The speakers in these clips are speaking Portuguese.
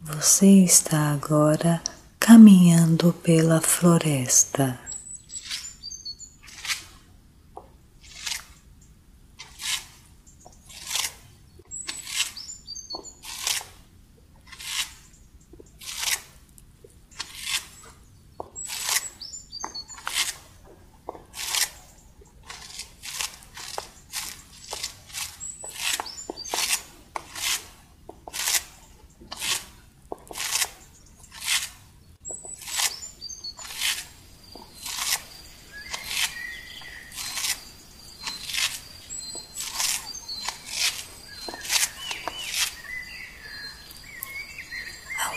Você está agora caminhando pela floresta.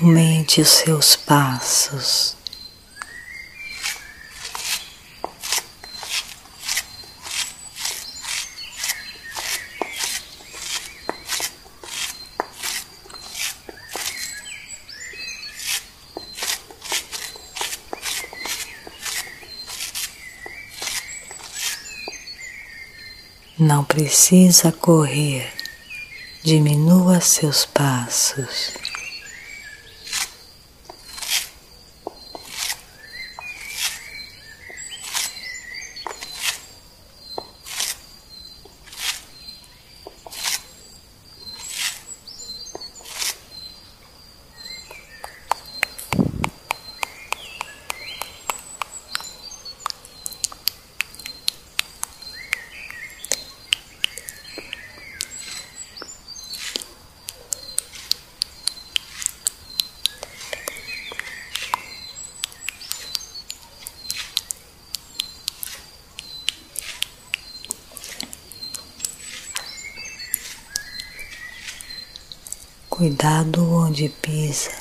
Aumente os seus passos. Não precisa correr, diminua seus passos. Cuidado onde pisa.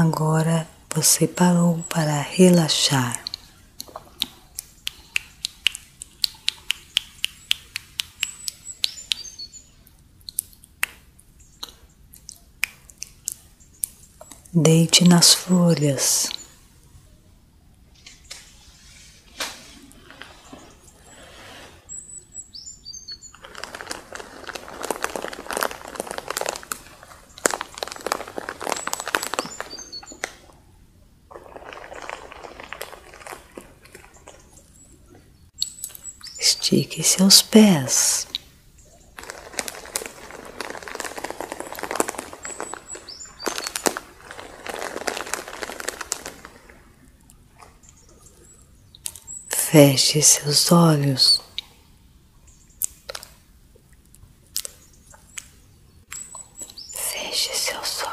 Agora você parou para relaxar. Deite nas folhas. Estique seus pés. Feche seus olhos. Feche seus olhos.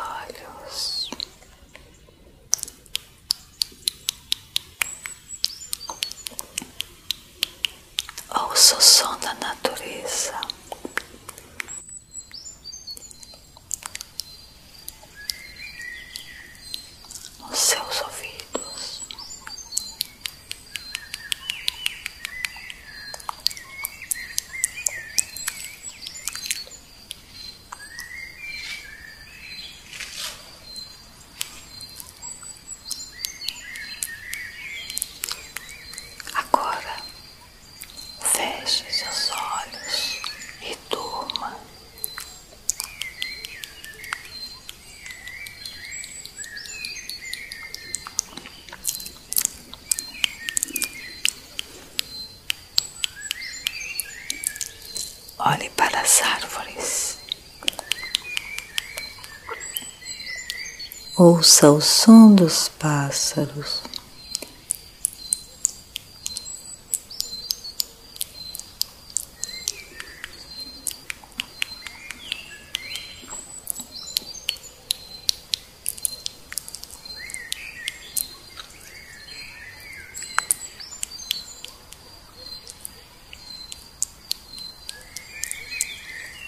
ouça o som dos pássaros.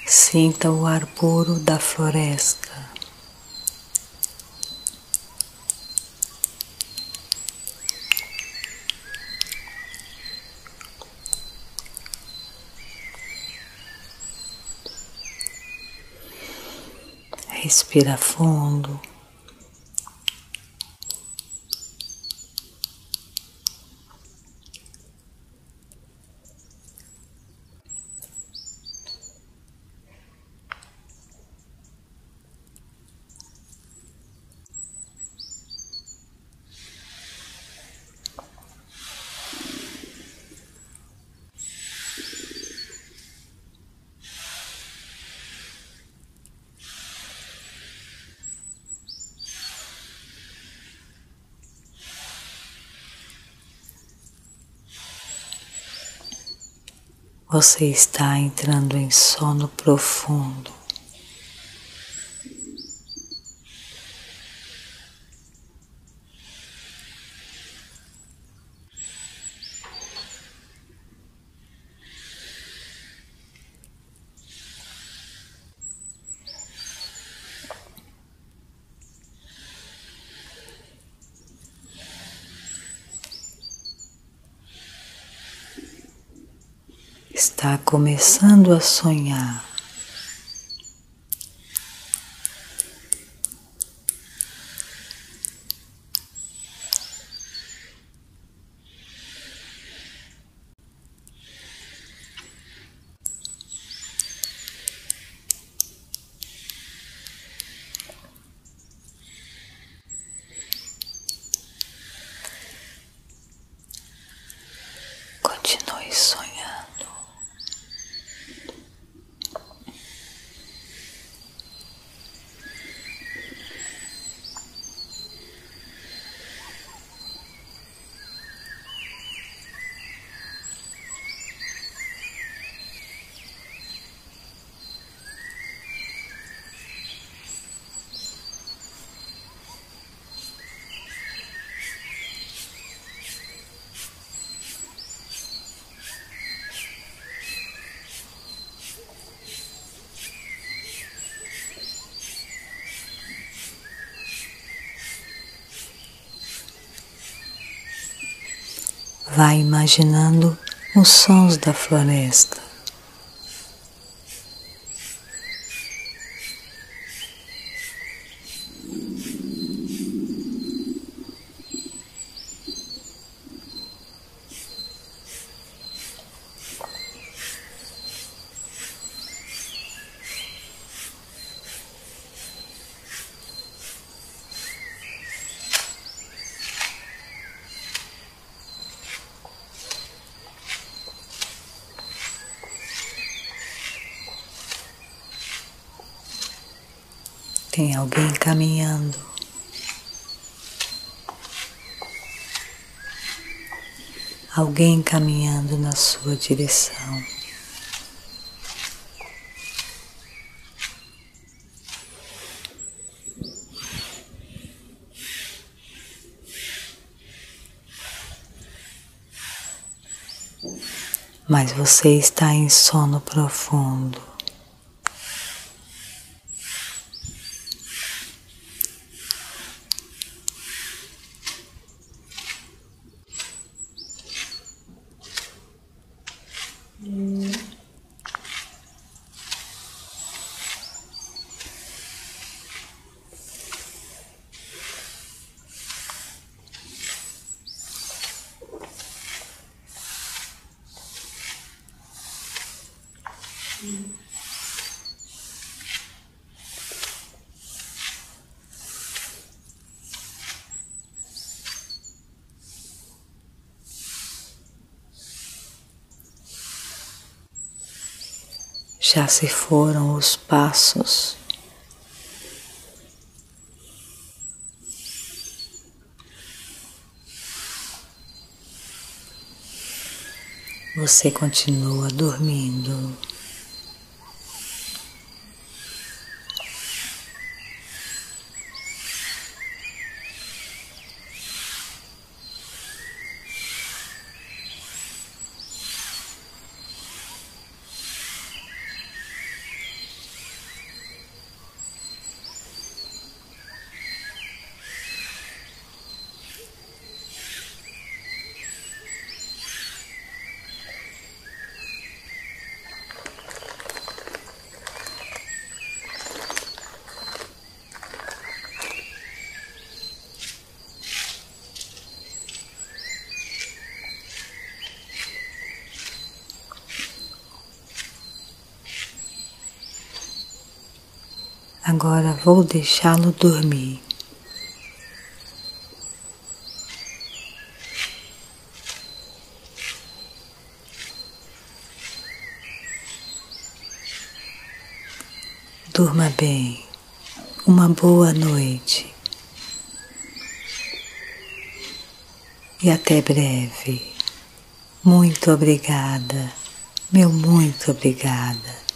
Sinta o ar puro da floresta. Respira fundo. Você está entrando em sono profundo. Está começando a sonhar. Vai imaginando os sons da floresta. Tem alguém caminhando. Alguém caminhando na sua direção. Mas você está em sono profundo. Já se foram os passos. Você continua dormindo. Agora vou deixá-lo dormir. Durma bem. Uma boa noite. E até breve. Muito obrigada, meu muito obrigada.